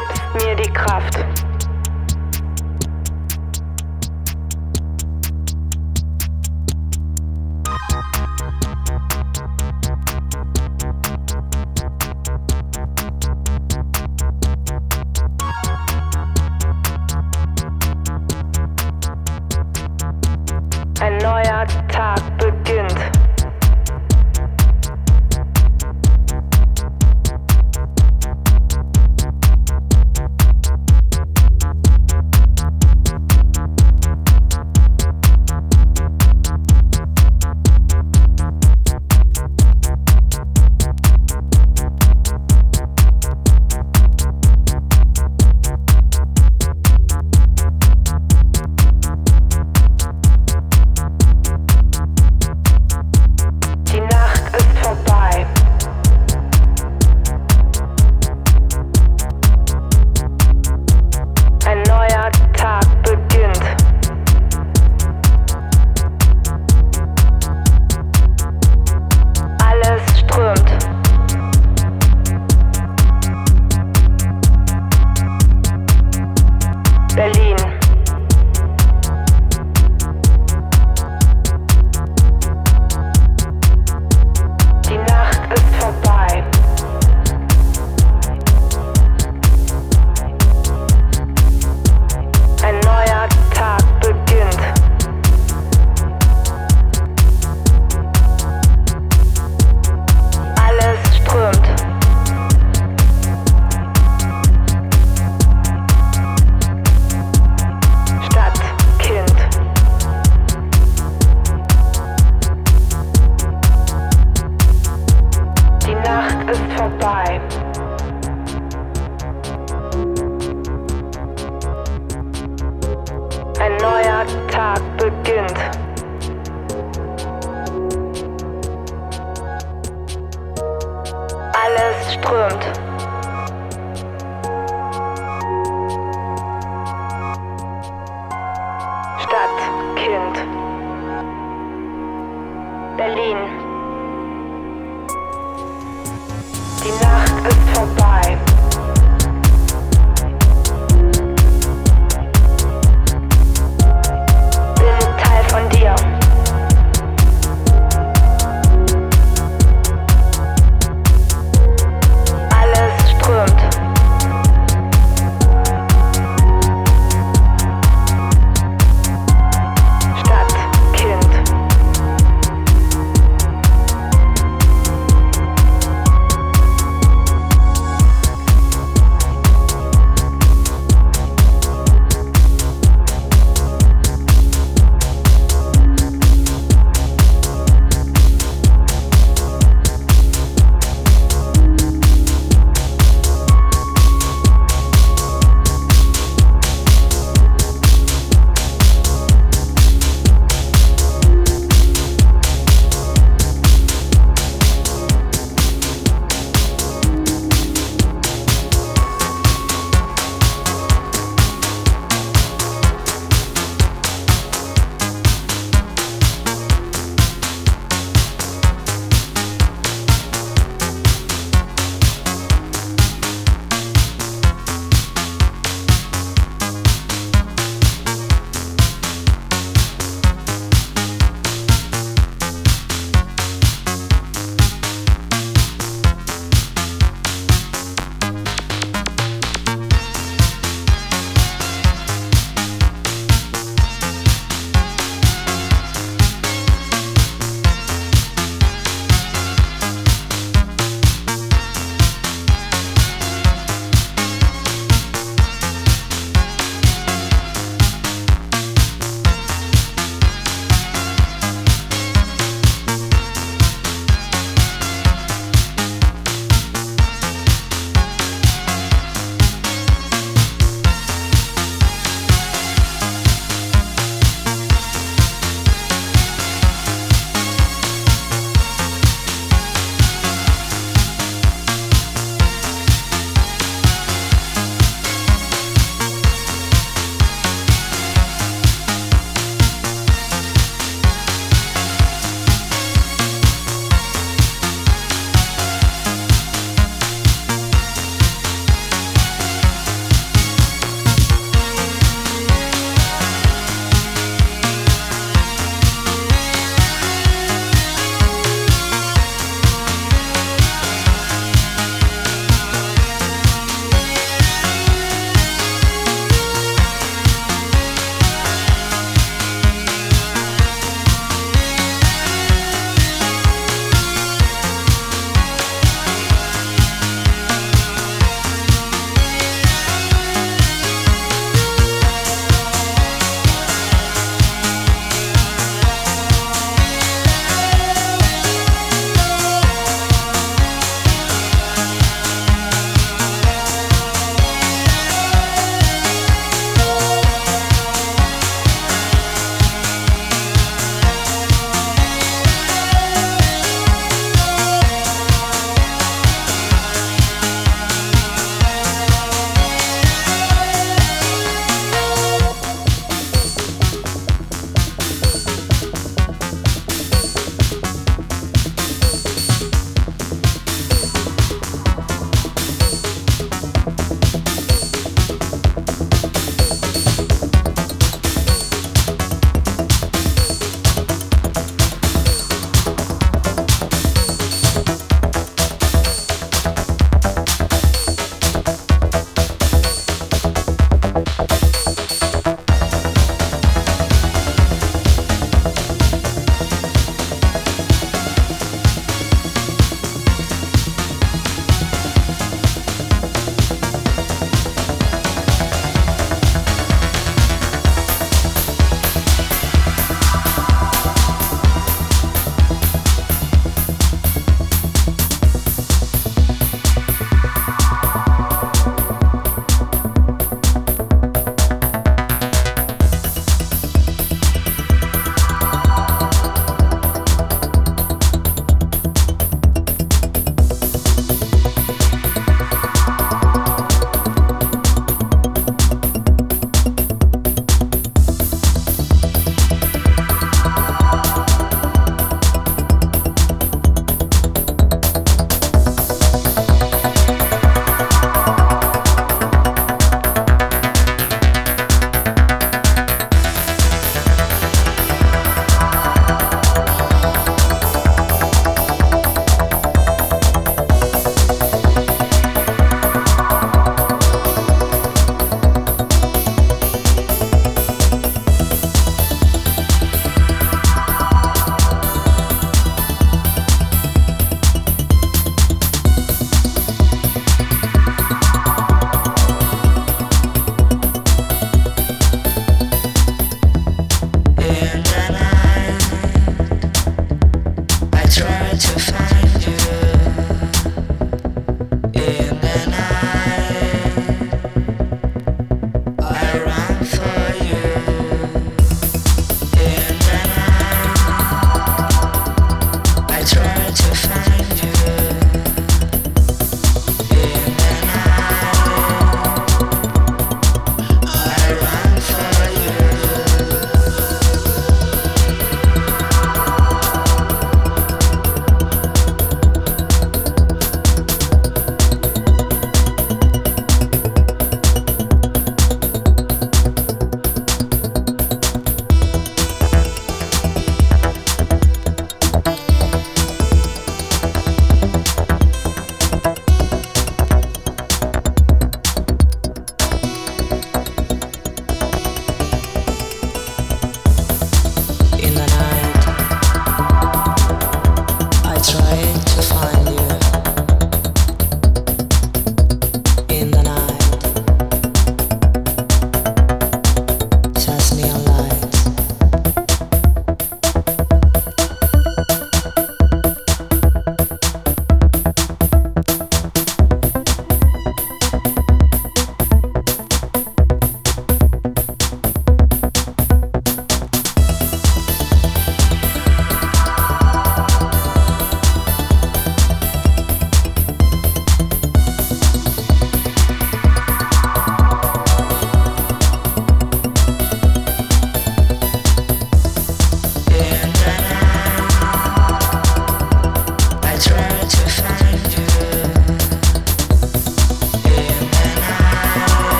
gibt mir die Kraft.